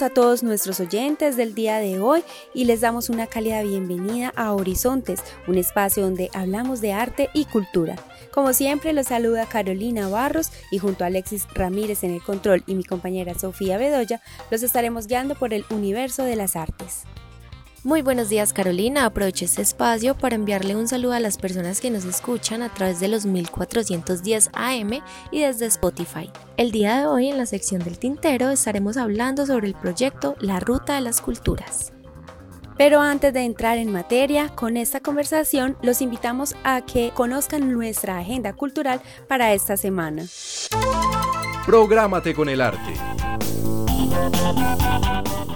A todos nuestros oyentes del día de hoy y les damos una cálida bienvenida a Horizontes, un espacio donde hablamos de arte y cultura. Como siempre, los saluda Carolina Barros y junto a Alexis Ramírez en el control y mi compañera Sofía Bedoya, los estaremos guiando por el universo de las artes. Muy buenos días Carolina, aprovecho este espacio para enviarle un saludo a las personas que nos escuchan a través de los 1410 AM y desde Spotify. El día de hoy en la sección del tintero estaremos hablando sobre el proyecto La Ruta de las Culturas. Pero antes de entrar en materia con esta conversación, los invitamos a que conozcan nuestra agenda cultural para esta semana. Prográmate con el arte.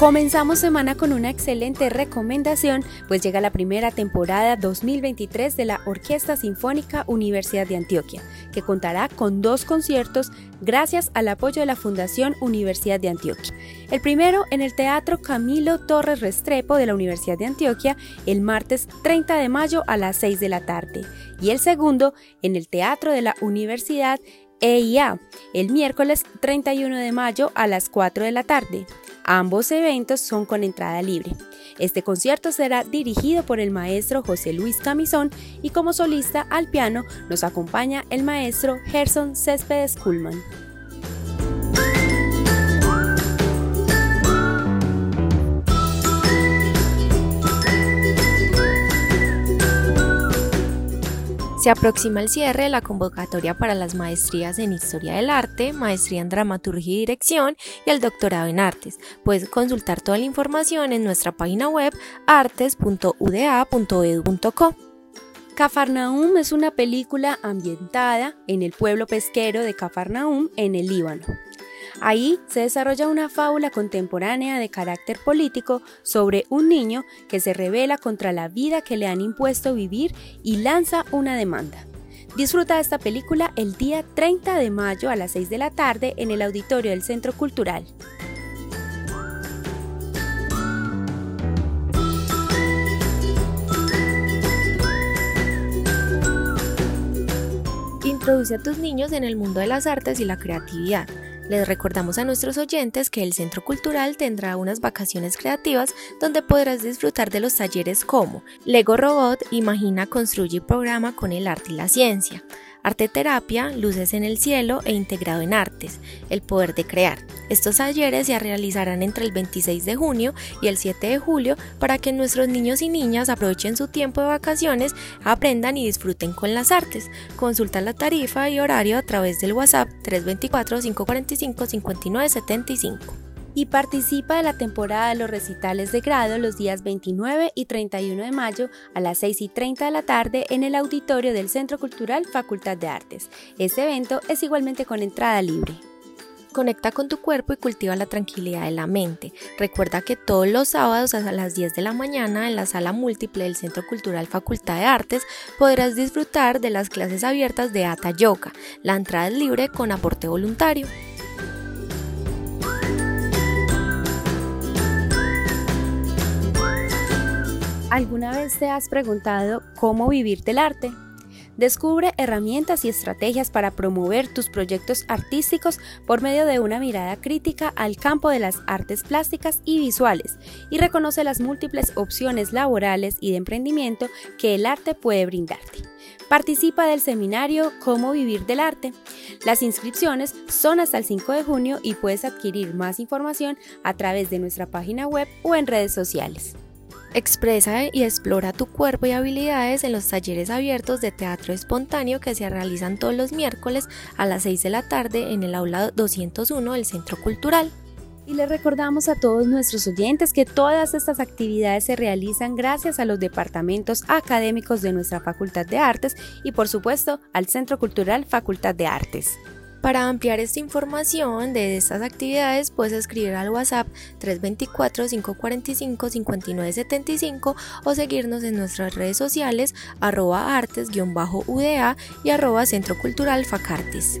Comenzamos semana con una excelente recomendación, pues llega la primera temporada 2023 de la Orquesta Sinfónica Universidad de Antioquia, que contará con dos conciertos gracias al apoyo de la Fundación Universidad de Antioquia. El primero en el Teatro Camilo Torres Restrepo de la Universidad de Antioquia el martes 30 de mayo a las 6 de la tarde y el segundo en el Teatro de la Universidad EIA el miércoles 31 de mayo a las 4 de la tarde. Ambos eventos son con entrada libre. Este concierto será dirigido por el maestro José Luis Camisón y como solista al piano nos acompaña el maestro Gerson Céspedes Kuhlman. Se aproxima el cierre de la convocatoria para las maestrías en Historia del Arte, maestría en Dramaturgia y Dirección y el doctorado en Artes. Puedes consultar toda la información en nuestra página web artes.uda.edu.co. Cafarnaum es una película ambientada en el pueblo pesquero de Cafarnaum en el Líbano. Ahí se desarrolla una fábula contemporánea de carácter político sobre un niño que se revela contra la vida que le han impuesto vivir y lanza una demanda. Disfruta de esta película el día 30 de mayo a las 6 de la tarde en el auditorio del Centro Cultural. Introduce a tus niños en el mundo de las artes y la creatividad. Les recordamos a nuestros oyentes que el Centro Cultural tendrá unas vacaciones creativas donde podrás disfrutar de los talleres como Lego Robot, Imagina, Construye y Programa con el arte y la ciencia. Arte Terapia, Luces en el Cielo e Integrado en Artes, El Poder de Crear. Estos talleres se realizarán entre el 26 de junio y el 7 de julio para que nuestros niños y niñas aprovechen su tiempo de vacaciones, aprendan y disfruten con las artes. Consulta la tarifa y horario a través del WhatsApp 324-545-5975 y participa de la temporada de los recitales de grado los días 29 y 31 de mayo a las 6 y 30 de la tarde en el auditorio del Centro Cultural Facultad de Artes. Este evento es igualmente con entrada libre. Conecta con tu cuerpo y cultiva la tranquilidad de la mente. Recuerda que todos los sábados a las 10 de la mañana en la sala múltiple del Centro Cultural Facultad de Artes podrás disfrutar de las clases abiertas de Ata Yoga. La entrada es libre con aporte voluntario. ¿Alguna vez te has preguntado cómo vivir del arte? Descubre herramientas y estrategias para promover tus proyectos artísticos por medio de una mirada crítica al campo de las artes plásticas y visuales y reconoce las múltiples opciones laborales y de emprendimiento que el arte puede brindarte. Participa del seminario Cómo vivir del arte. Las inscripciones son hasta el 5 de junio y puedes adquirir más información a través de nuestra página web o en redes sociales. Expresa y explora tu cuerpo y habilidades en los talleres abiertos de teatro espontáneo que se realizan todos los miércoles a las 6 de la tarde en el aula 201 del Centro Cultural. Y les recordamos a todos nuestros oyentes que todas estas actividades se realizan gracias a los departamentos académicos de nuestra Facultad de Artes y por supuesto al Centro Cultural Facultad de Artes. Para ampliar esta información de estas actividades puedes escribir al WhatsApp 324-545-5975 o seguirnos en nuestras redes sociales arroba artes-uda y arroba Centro Cultural Facartis.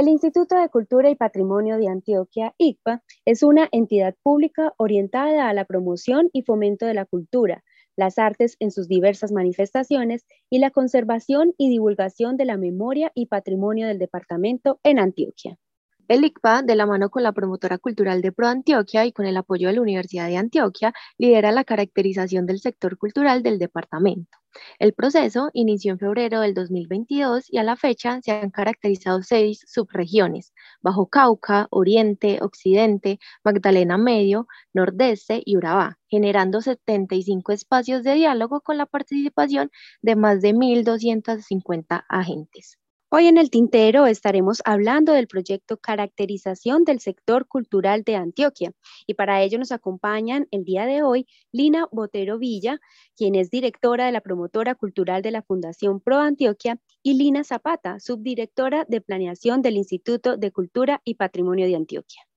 El Instituto de Cultura y Patrimonio de Antioquia, ICPA, es una entidad pública orientada a la promoción y fomento de la cultura, las artes en sus diversas manifestaciones y la conservación y divulgación de la memoria y patrimonio del departamento en Antioquia. El ICPA, de la mano con la promotora cultural de Pro Antioquia y con el apoyo de la Universidad de Antioquia, lidera la caracterización del sector cultural del departamento. El proceso inició en febrero del 2022 y a la fecha se han caracterizado seis subregiones, Bajo Cauca, Oriente, Occidente, Magdalena Medio, Nordeste y Urabá, generando 75 espacios de diálogo con la participación de más de 1.250 agentes. Hoy en el Tintero estaremos hablando del proyecto Caracterización del Sector Cultural de Antioquia y para ello nos acompañan el día de hoy Lina Botero Villa, quien es directora de la promotora cultural de la Fundación Pro Antioquia, y Lina Zapata, subdirectora de planeación del Instituto de Cultura y Patrimonio de Antioquia.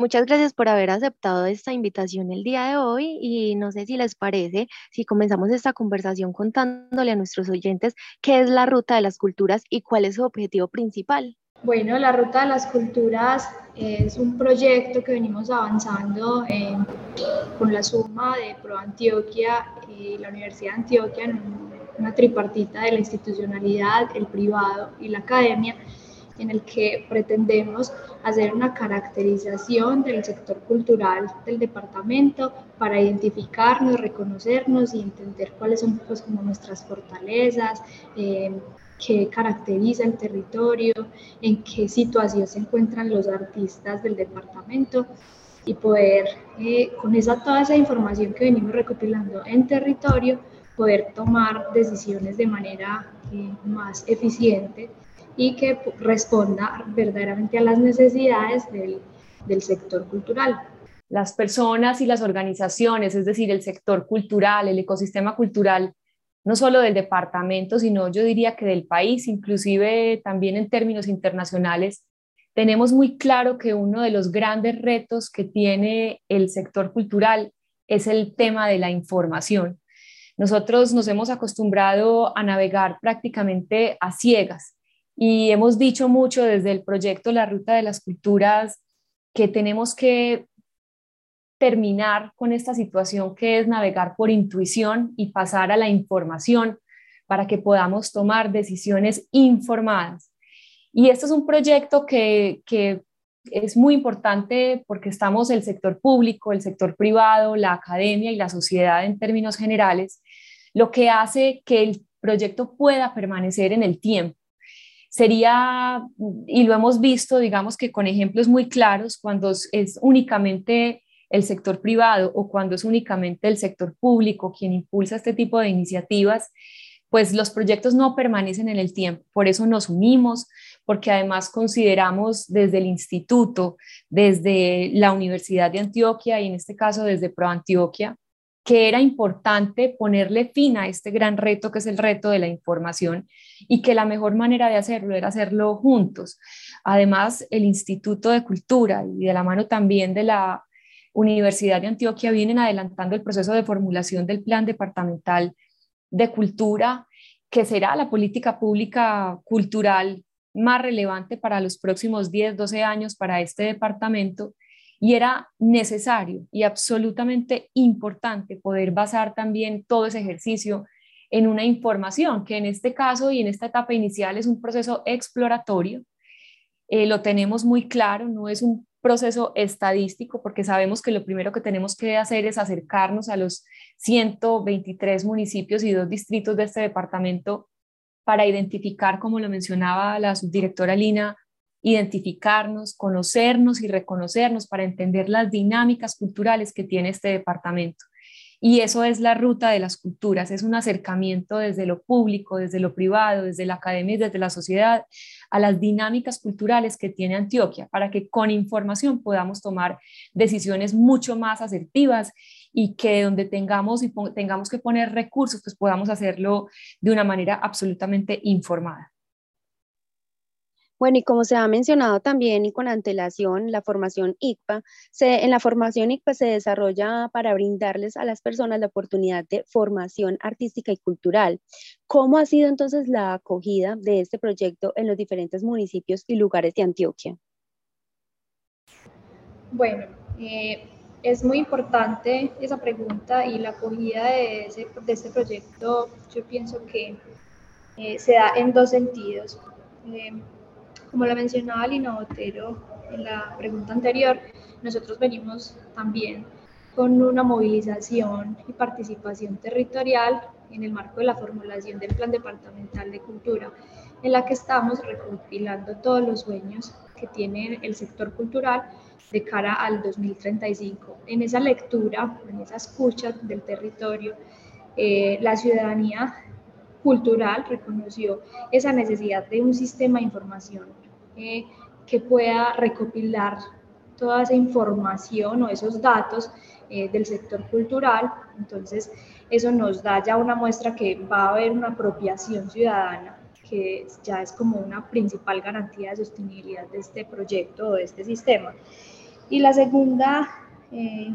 Muchas gracias por haber aceptado esta invitación el día de hoy y no sé si les parece si comenzamos esta conversación contándole a nuestros oyentes qué es la Ruta de las Culturas y cuál es su objetivo principal. Bueno, la Ruta de las Culturas es un proyecto que venimos avanzando con la suma de Pro Antioquia y la Universidad de Antioquia en una tripartita de la institucionalidad, el privado y la academia en el que pretendemos hacer una caracterización del sector cultural del departamento para identificarnos, reconocernos y entender cuáles son pues, como nuestras fortalezas, eh, qué caracteriza el territorio, en qué situación se encuentran los artistas del departamento y poder, eh, con esa, toda esa información que venimos recopilando en territorio, poder tomar decisiones de manera eh, más eficiente y que responda verdaderamente a las necesidades del, del sector cultural. Las personas y las organizaciones, es decir, el sector cultural, el ecosistema cultural, no solo del departamento, sino yo diría que del país, inclusive también en términos internacionales, tenemos muy claro que uno de los grandes retos que tiene el sector cultural es el tema de la información. Nosotros nos hemos acostumbrado a navegar prácticamente a ciegas y hemos dicho mucho desde el proyecto La Ruta de las Culturas que tenemos que terminar con esta situación que es navegar por intuición y pasar a la información para que podamos tomar decisiones informadas. Y este es un proyecto que, que es muy importante porque estamos el sector público, el sector privado, la academia y la sociedad en términos generales, lo que hace que el proyecto pueda permanecer en el tiempo sería, y lo hemos visto, digamos que con ejemplos muy claros, cuando es únicamente el sector privado o cuando es únicamente el sector público quien impulsa este tipo de iniciativas, pues los proyectos no permanecen en el tiempo. Por eso nos unimos, porque además consideramos desde el instituto, desde la Universidad de Antioquia y en este caso desde Pro Antioquia, que era importante ponerle fin a este gran reto que es el reto de la información y que la mejor manera de hacerlo era hacerlo juntos. Además, el Instituto de Cultura y de la mano también de la Universidad de Antioquia vienen adelantando el proceso de formulación del Plan Departamental de Cultura, que será la política pública cultural más relevante para los próximos 10, 12 años para este departamento y era necesario y absolutamente importante poder basar también todo ese ejercicio en una información que en este caso y en esta etapa inicial es un proceso exploratorio. Eh, lo tenemos muy claro, no es un proceso estadístico porque sabemos que lo primero que tenemos que hacer es acercarnos a los 123 municipios y dos distritos de este departamento para identificar, como lo mencionaba la subdirectora Lina, identificarnos, conocernos y reconocernos para entender las dinámicas culturales que tiene este departamento. Y eso es la ruta de las culturas, es un acercamiento desde lo público, desde lo privado, desde la academia y desde la sociedad a las dinámicas culturales que tiene Antioquia, para que con información podamos tomar decisiones mucho más asertivas y que donde tengamos, y tengamos que poner recursos, pues podamos hacerlo de una manera absolutamente informada. Bueno, y como se ha mencionado también y con antelación, la formación ICPA, se, en la formación ICPA se desarrolla para brindarles a las personas la oportunidad de formación artística y cultural. ¿Cómo ha sido entonces la acogida de este proyecto en los diferentes municipios y lugares de Antioquia? Bueno, eh, es muy importante esa pregunta y la acogida de, ese, de este proyecto, yo pienso que eh, se da en dos sentidos. Eh, como la mencionaba Lina Botero en la pregunta anterior, nosotros venimos también con una movilización y participación territorial en el marco de la formulación del Plan Departamental de Cultura, en la que estamos recopilando todos los sueños que tiene el sector cultural de cara al 2035. En esa lectura, en esa escucha del territorio, eh, la ciudadanía cultural reconoció esa necesidad de un sistema de información eh, que pueda recopilar toda esa información o esos datos eh, del sector cultural. Entonces, eso nos da ya una muestra que va a haber una apropiación ciudadana, que ya es como una principal garantía de sostenibilidad de este proyecto o de este sistema. Y la segunda eh,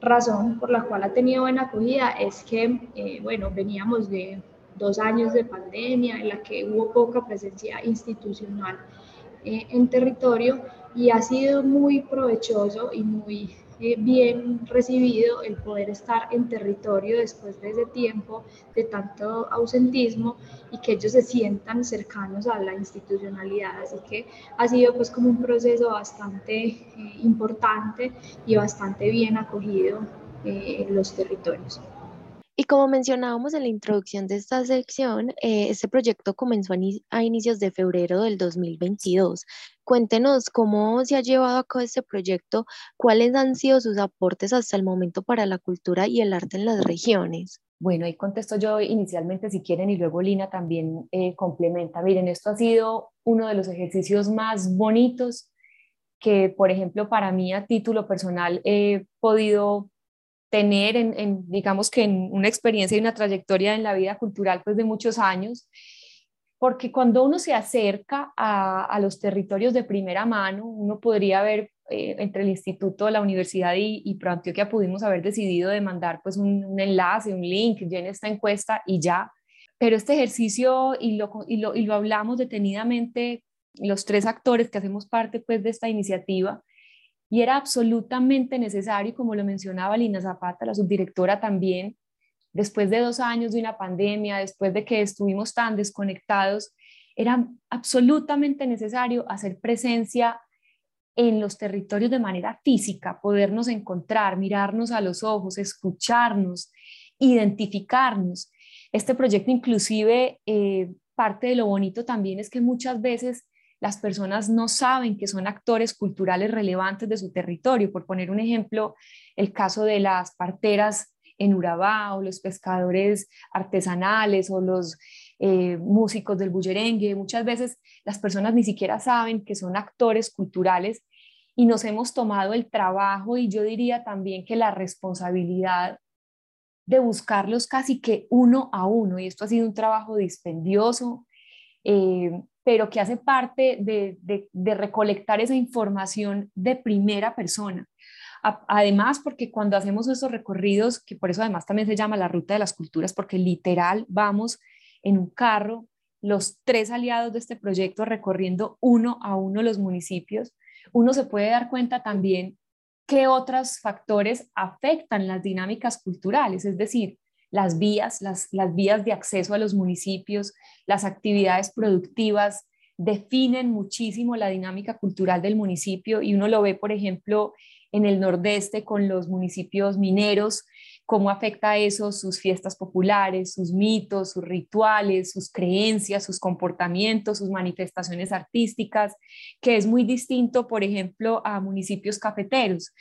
razón por la cual ha tenido buena acogida es que, bueno, veníamos de dos años de pandemia en la que hubo poca presencia institucional eh, en territorio y ha sido muy provechoso y muy eh, bien recibido el poder estar en territorio después de ese tiempo de tanto ausentismo y que ellos se sientan cercanos a la institucionalidad. Así que ha sido pues como un proceso bastante eh, importante y bastante bien acogido en los territorios. Y como mencionábamos en la introducción de esta sección, eh, este proyecto comenzó a, inicios de febrero del 2022. Cuéntenos cómo se ha llevado a cabo este proyecto, cuáles han sido sus aportes hasta el momento para la cultura y el arte en las regiones. Bueno, ahí contesto yo inicialmente si quieren y luego Lina también eh, complementa. Miren, esto ha sido uno de los ejercicios más bonitos que, por ejemplo, para mí a título personal he podido tener en, digamos que en una experiencia y una trayectoria en la vida cultural pues de muchos años, porque cuando uno se acerca a, los territorios de primera mano, uno podría ver eh, entre el instituto, la universidad y, y Pro Antioquia pudimos haber decidido de mandar pues un, enlace, un link, llena esta encuesta y ya, pero este ejercicio y lo, y lo, y lo hablamos detenidamente los tres actores que hacemos parte pues de esta iniciativa, y era absolutamente necesario, como lo mencionaba Lina Zapata, la subdirectora también, después de dos años de una pandemia, después de que estuvimos tan desconectados, era absolutamente necesario hacer presencia en los territorios de manera física, podernos encontrar, mirarnos a los ojos, escucharnos, identificarnos. Este proyecto inclusive, eh, parte de lo bonito también es que muchas veces las personas no saben que son actores culturales relevantes de su territorio. Por poner un ejemplo, el caso de las parteras en Urabá o los pescadores artesanales o los eh, músicos del bullerengue. Muchas veces las personas ni siquiera saben que son actores culturales y nos hemos tomado el trabajo y yo diría también que la responsabilidad de buscarlos casi que uno a uno, y esto ha sido un trabajo dispendioso, eh, pero que hace parte de, de, recolectar esa información de primera persona. además, porque cuando hacemos esos recorridos, que por eso además también se llama la ruta de las culturas, porque literal vamos en un carro, los tres aliados de este proyecto recorriendo uno a uno los municipios, uno se puede dar cuenta también qué otros factores afectan las dinámicas culturales, es decir, las vías, las, las vías de acceso a los municipios, las actividades productivas, definen muchísimo la dinámica cultural del municipio y uno lo ve, por ejemplo, en el nordeste con los municipios mineros, cómo afecta eso sus fiestas populares, sus mitos, sus rituales, sus creencias, sus comportamientos, sus manifestaciones artísticas, que es muy distinto, por ejemplo, a municipios cafeteros.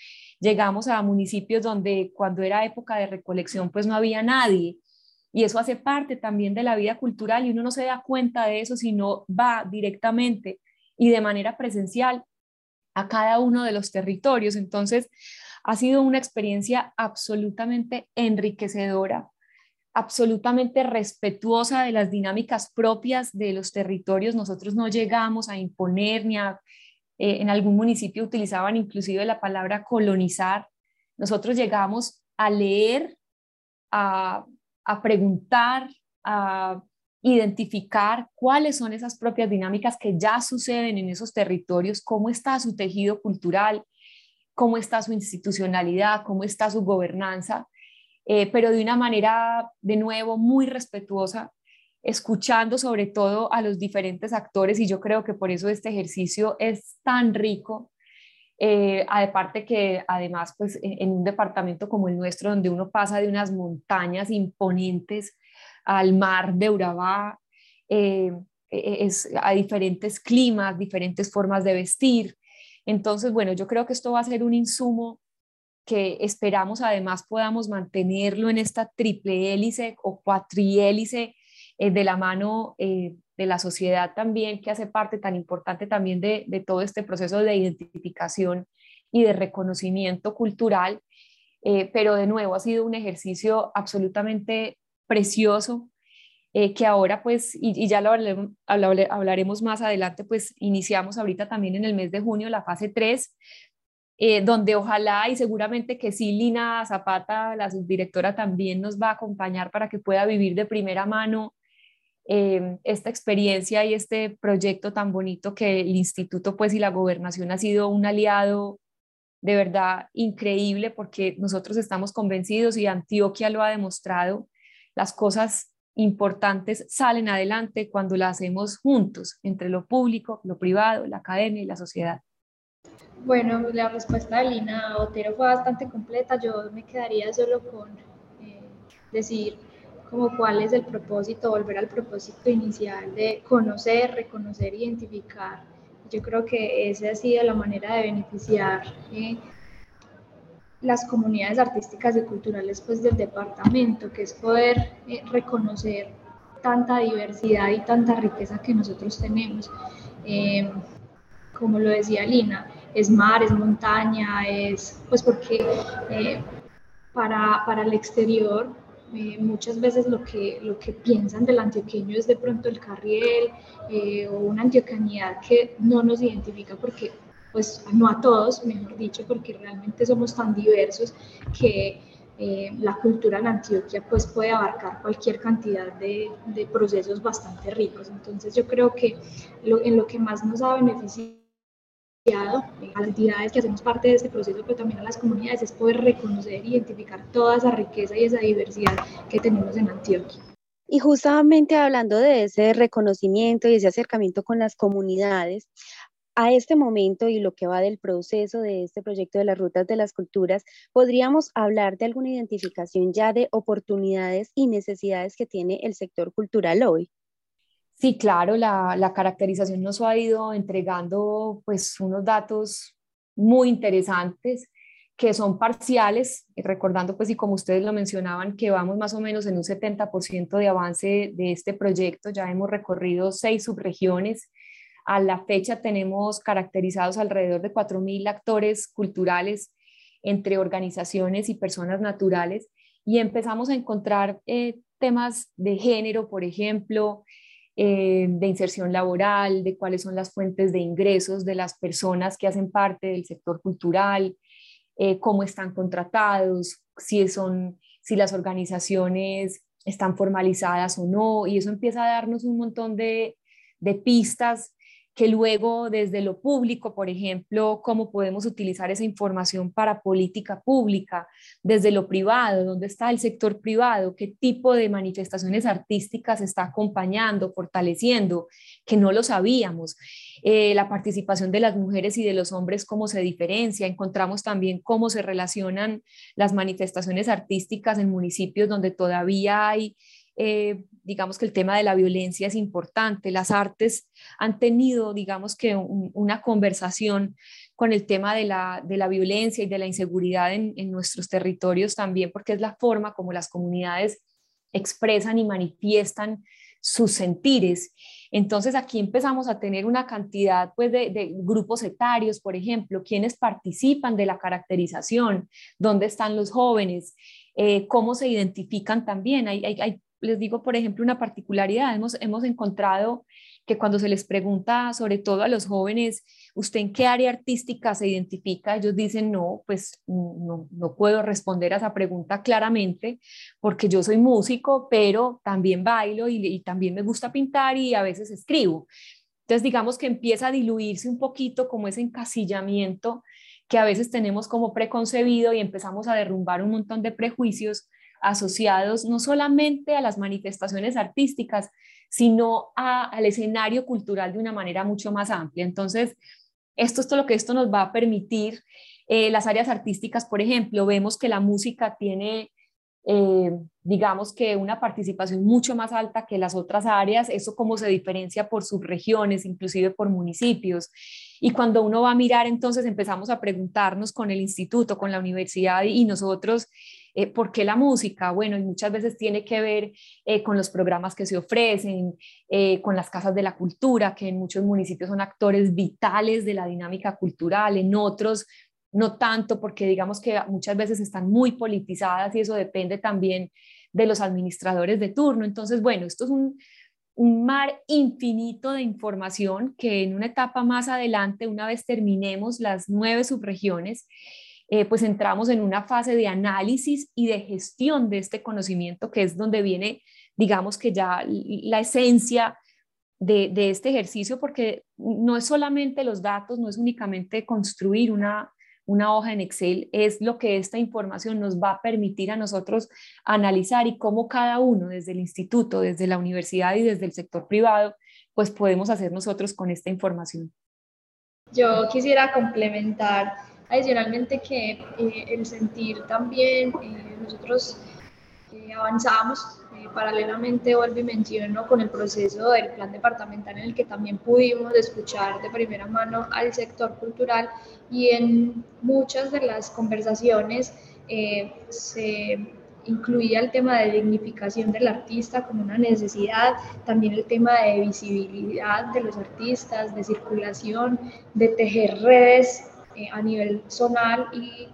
Llegamos a municipios donde cuando era época de recolección pues no había nadie y eso hace parte también de la vida cultural y uno no se da cuenta de eso, sino va directamente y de manera presencial a cada uno de los territorios. Entonces, ha sido una experiencia absolutamente enriquecedora, absolutamente respetuosa de las dinámicas propias de los territorios. Nosotros no llegamos a imponer ni a, eh, en algún municipio utilizaban inclusive la palabra colonizar. Nosotros llegamos a leer, a, preguntar, a identificar cuáles son esas propias dinámicas que ya suceden en esos territorios, cómo está su tejido cultural, cómo está su institucionalidad, cómo está su gobernanza, eh, pero de una manera, de nuevo, muy respetuosa, escuchando sobre todo a los diferentes actores y yo creo que por eso este ejercicio es tan rico. Eh, aparte que además, pues en un departamento como el nuestro, donde uno pasa de unas montañas imponentes, al mar de Urabá, eh, e, es, a diferentes climas, diferentes formas de vestir. Entonces, bueno, yo creo que esto va a ser un insumo que esperamos además podamos mantenerlo en esta triple hélice o cuatrihélice eh, de la mano eh, de la sociedad también, que hace parte tan importante también de, de, todo este proceso de identificación y de reconocimiento cultural. pero de nuevo, ha sido un ejercicio absolutamente precioso, eh, que ahora pues, y, ya lo hablaremos, más adelante, pues iniciamos ahorita también en el mes de junio la fase 3, eh, donde ojalá y seguramente que sí, Lina Zapata, la subdirectora, también nos va a acompañar para que pueda vivir de primera mano eh, esta experiencia y este proyecto tan bonito que el instituto pues y la gobernación ha sido un aliado de verdad increíble porque nosotros estamos convencidos y Antioquia lo ha demostrado las cosas importantes salen adelante cuando las hacemos juntos, entre lo público, lo privado, la academia y la sociedad. Bueno, la respuesta de Lina Otero fue bastante completa. Yo me quedaría solo con eh, decir como cuál es el propósito, volver al propósito inicial de conocer, reconocer, identificar. Yo creo que esa ha sido la manera de beneficiar eh, las comunidades artísticas y culturales pues, del departamento, que es poder eh, reconocer tanta diversidad y tanta riqueza que nosotros tenemos. Em, como lo decía Lina, es mar, es montaña, es pues porque eh, para, para, el exterior eh, muchas veces lo que, lo que piensan del antioqueño es de pronto el carriel o una antioqueñidad que no nos identifica porque pues no a todos, mejor dicho, porque realmente somos tan diversos que eh, la cultura en Antioquia pues puede abarcar cualquier cantidad de, de procesos bastante ricos. Entonces yo creo que en lo que más nos ha beneficiado a las entidades que hacemos parte de este proceso, pero también a las comunidades, es poder reconocer, identificar toda esa riqueza y esa diversidad que tenemos en Antioquia. Y justamente hablando de ese reconocimiento y ese acercamiento con las comunidades, a este momento y lo que va del proceso de este proyecto de las rutas de las culturas, ¿podríamos hablar de alguna identificación ya de oportunidades y necesidades que tiene el sector cultural hoy? Sí, claro, la, caracterización nos ha ido entregando pues unos datos muy interesantes que son parciales, recordando pues y como ustedes lo mencionaban, que vamos más o menos en un 70% de avance de este proyecto, ya hemos recorrido seis subregiones, a la fecha tenemos caracterizados alrededor de 4.000 actores culturales entre organizaciones y personas naturales y empezamos a encontrar eh, temas de género, por ejemplo, eh, de inserción laboral, de cuáles son las fuentes de ingresos de las personas que hacen parte del sector cultural, eh, cómo están contratados, si, son, si las organizaciones están formalizadas o no, y eso empieza a darnos un montón de, de pistas que luego desde lo público, por ejemplo, cómo podemos utilizar esa información para política pública, desde lo privado, dónde está el sector privado, qué tipo de manifestaciones artísticas está acompañando, fortaleciendo, que no lo sabíamos, eh, la participación de las mujeres y de los hombres, cómo se diferencia, encontramos también cómo se relacionan las manifestaciones artísticas en municipios donde todavía hay eh, digamos que el tema de la violencia es importante. Las artes han tenido, digamos que una conversación con el tema de la, violencia y de la inseguridad en, nuestros territorios también, porque es la forma como las comunidades expresan y manifiestan sus sentires. Entonces aquí empezamos a tener una cantidad pues, de, grupos etarios, por ejemplo, quienes participan de la caracterización, dónde están los jóvenes, eh, cómo se identifican también. Hay, hay, les digo, por ejemplo, una particularidad. Hemos, hemos encontrado que cuando se les pregunta, sobre todo a los jóvenes, ¿usted en qué área artística se identifica? Ellos dicen, no, pues no, no puedo responder a esa pregunta claramente porque yo soy músico, pero también bailo y, también me gusta pintar y a veces escribo. Entonces, digamos que empieza a diluirse un poquito como ese encasillamiento que a veces tenemos como preconcebido y empezamos a derrumbar un montón de prejuicios asociados no solamente a las manifestaciones artísticas, sino al escenario cultural de una manera mucho más amplia. Entonces, esto es todo lo que esto nos va a permitir. Eh, las áreas artísticas, por ejemplo, vemos que la música tiene, eh, digamos que una participación mucho más alta que las otras áreas, eso como se diferencia por subregiones, inclusive por municipios. Y cuando uno va a mirar, entonces empezamos a preguntarnos con el instituto, con la universidad y nosotros, eh, ¿Por qué la música? Bueno, y muchas veces tiene que ver eh, con los programas que se ofrecen, eh, con las casas de la cultura, que en muchos municipios son actores vitales de la dinámica cultural, en otros no tanto, porque digamos que muchas veces están muy politizadas y eso depende también de los administradores de turno. Entonces, bueno, esto es un, un mar infinito de información que en una etapa más adelante, una vez terminemos las nueve subregiones, eh, pues entramos en una fase de análisis y de gestión de este conocimiento, que es donde viene, digamos que ya la esencia de, este ejercicio, porque no es solamente los datos, no es únicamente construir una, una hoja en Excel, es lo que esta información nos va a permitir a nosotros analizar y cómo cada uno, desde el instituto, desde la universidad y desde el sector privado, pues podemos hacer nosotros con esta información. Yo quisiera complementar Adicionalmente que eh, el sentir también, eh, nosotros eh, avanzamos paralelamente, vuelvo y menciono, con el proceso del plan departamental en el que también pudimos escuchar de primera mano al sector cultural y en muchas de las conversaciones se incluía el tema de dignificación del artista como una necesidad, también el tema de visibilidad de los artistas, de circulación, de tejer redes eh, a nivel zonal y,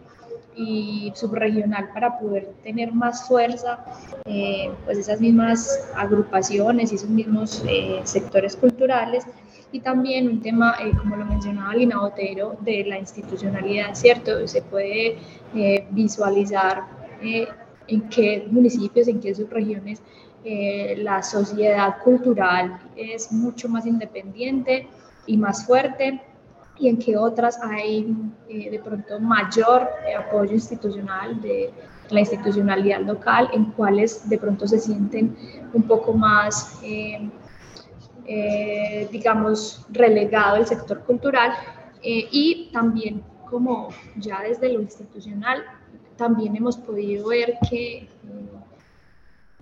y, subregional para poder tener más fuerza, eh, pues esas mismas agrupaciones y esos mismos eh, sectores culturales. Y también un tema, como lo mencionaba Lina Botero, de la institucionalidad, ¿cierto? Se puede visualizar en qué municipios, en qué subregiones la sociedad cultural es mucho más independiente y más fuerte y en qué otras hay eh, de pronto mayor eh, apoyo institucional de la institucionalidad local, en cuáles de pronto se sienten un poco más, eh, digamos, relegado el sector cultural y también como ya desde lo institucional, también hemos podido ver que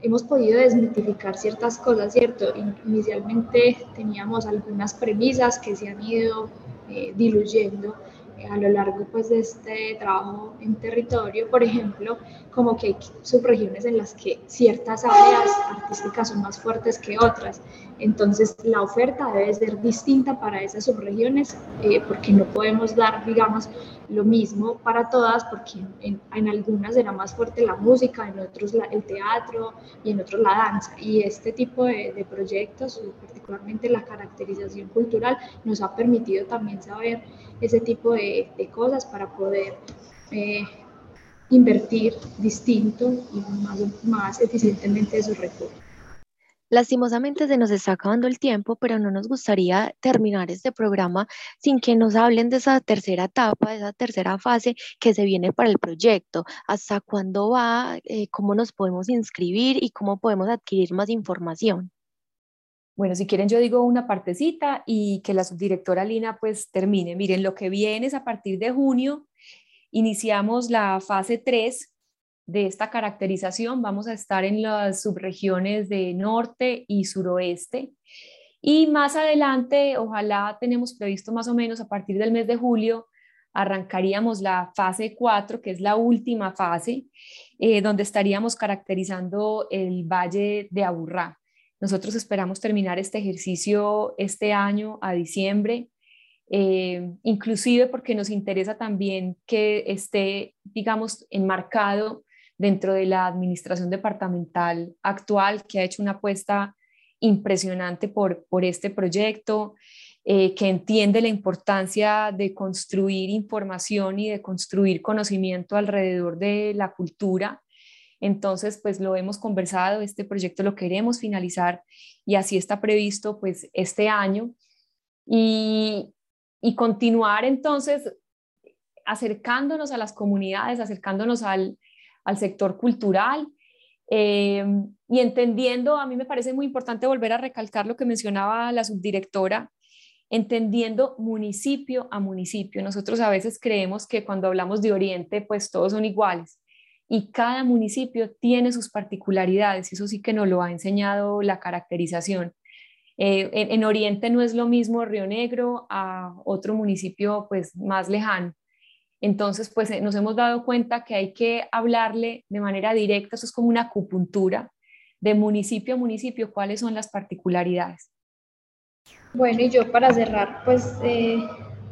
hemos podido desmitificar ciertas cosas, ¿cierto? Inicialmente teníamos algunas premisas que se han ido eh, diluyendo a lo largo pues, de este trabajo en territorio, por ejemplo, como que hay subregiones en las que ciertas áreas artísticas son más fuertes que otras. Entonces, la oferta debe ser distinta para esas subregiones eh, porque no podemos dar, digamos, lo mismo para todas porque en, algunas era más fuerte la música, en otros el teatro y en otros la danza. Y este tipo de, proyectos, particularmente la caracterización cultural, nos ha permitido también saber ese tipo de, de cosas para poder eh, invertir distinto y más, más eficientemente esos recursos. Lastimosamente se nos está acabando el tiempo, pero no nos gustaría terminar este programa sin que nos hablen de esa tercera etapa, de esa tercera fase que se viene para el proyecto. ¿Hasta cuándo va? Eh, ¿Cómo nos podemos inscribir y cómo podemos adquirir más información? Bueno, si quieren yo digo una partecita y que la subdirectora Lina pues termine. Miren, lo que viene es a partir de junio, iniciamos la fase 3 de esta caracterización. Vamos a estar en las subregiones de norte y suroeste. Y más adelante, ojalá tenemos previsto más o menos a partir del mes de julio, arrancaríamos la fase 4, que es la última fase, eh, donde estaríamos caracterizando el Valle de Aburrá. Nosotros esperamos terminar este ejercicio este año, a diciembre, eh, inclusive porque nos interesa también que esté, digamos, enmarcado dentro de la administración departamental actual, que ha hecho una apuesta impresionante por, por este proyecto, eh, que entiende la importancia de construir información y de construir conocimiento alrededor de la cultura. Entonces, pues lo hemos conversado, este proyecto lo queremos finalizar y así está previsto pues este año. Y, continuar entonces acercándonos a las comunidades, acercándonos al, sector cultural eh, y entendiendo, a mí me parece muy importante volver a recalcar lo que mencionaba la subdirectora, entendiendo municipio a municipio. Nosotros a veces creemos que cuando hablamos de Oriente, pues todos son iguales y cada municipio tiene sus particularidades, eso sí que nos lo ha enseñado la caracterización. Eh, en, Oriente no es lo mismo Río Negro a otro municipio pues más lejano. Entonces, pues eh, nos hemos dado cuenta que hay que hablarle de manera directa, eso es como una acupuntura de municipio a municipio, cuáles son las particularidades. Bueno, y yo para cerrar, pues eh,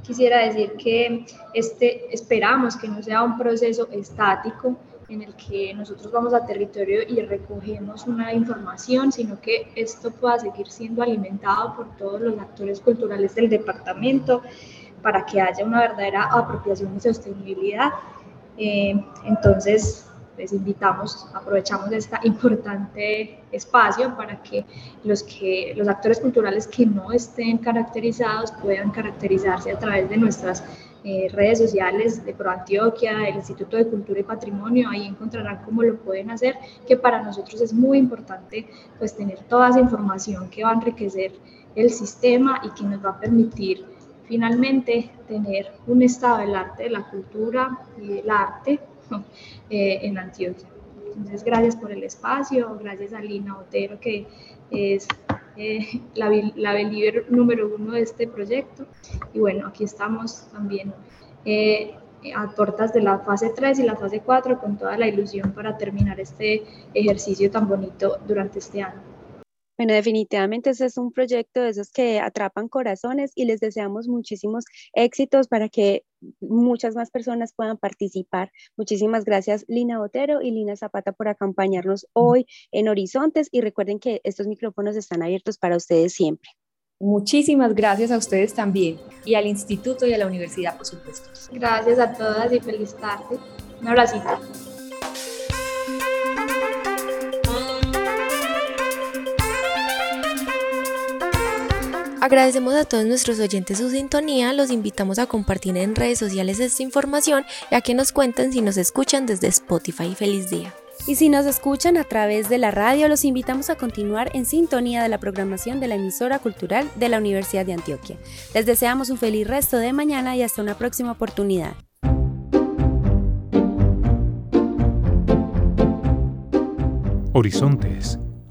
quisiera decir que este, esperamos que no sea un proceso estático, en el que nosotros vamos a territorio y recogemos una información, sino que esto pueda seguir siendo alimentado por todos los actores culturales del departamento para que haya una verdadera apropiación y sostenibilidad. Eh, entonces, les invitamos, aprovechamos este importante espacio para que los, que los actores culturales que no estén caracterizados puedan caracterizarse a través de nuestras eh, redes sociales de ProAntioquia, el Instituto de Cultura y Patrimonio, ahí encontrarán cómo lo pueden hacer, que para nosotros es muy importante pues tener toda esa información que va a enriquecer el sistema y que nos va a permitir finalmente tener un estado del arte, de la cultura y del arte eh, en Antioquia. Entonces, gracias por el espacio, gracias a Lina Otero, que es eh, la, la believer número uno de este proyecto. Y bueno, aquí estamos también eh, a puertas de la fase 3 y la fase 4 con toda la ilusión para terminar este ejercicio tan bonito durante este año. Bueno, definitivamente ese es un proyecto de esos que atrapan corazones y les deseamos muchísimos éxitos para que muchas más personas puedan participar. Muchísimas gracias Lina Botero y Lina Zapata por acompañarnos hoy en Horizontes y recuerden que estos micrófonos están abiertos para ustedes siempre. Muchísimas gracias a ustedes también y al instituto y a la universidad, por supuesto. Gracias a todas y feliz tarde. Un abracito. Agradecemos a todos nuestros oyentes su sintonía, los invitamos a compartir en redes sociales esta información y a que nos cuenten si nos escuchan desde Spotify. Feliz día. Y si nos escuchan a través de la radio, los invitamos a continuar en sintonía de la programación de la emisora cultural de la Universidad de Antioquia. Les deseamos un feliz resto de mañana y hasta una próxima oportunidad. Horizontes